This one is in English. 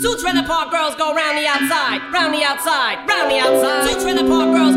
Two trailer park girls go round the outside, round the outside, round the outside. Two trailer park girls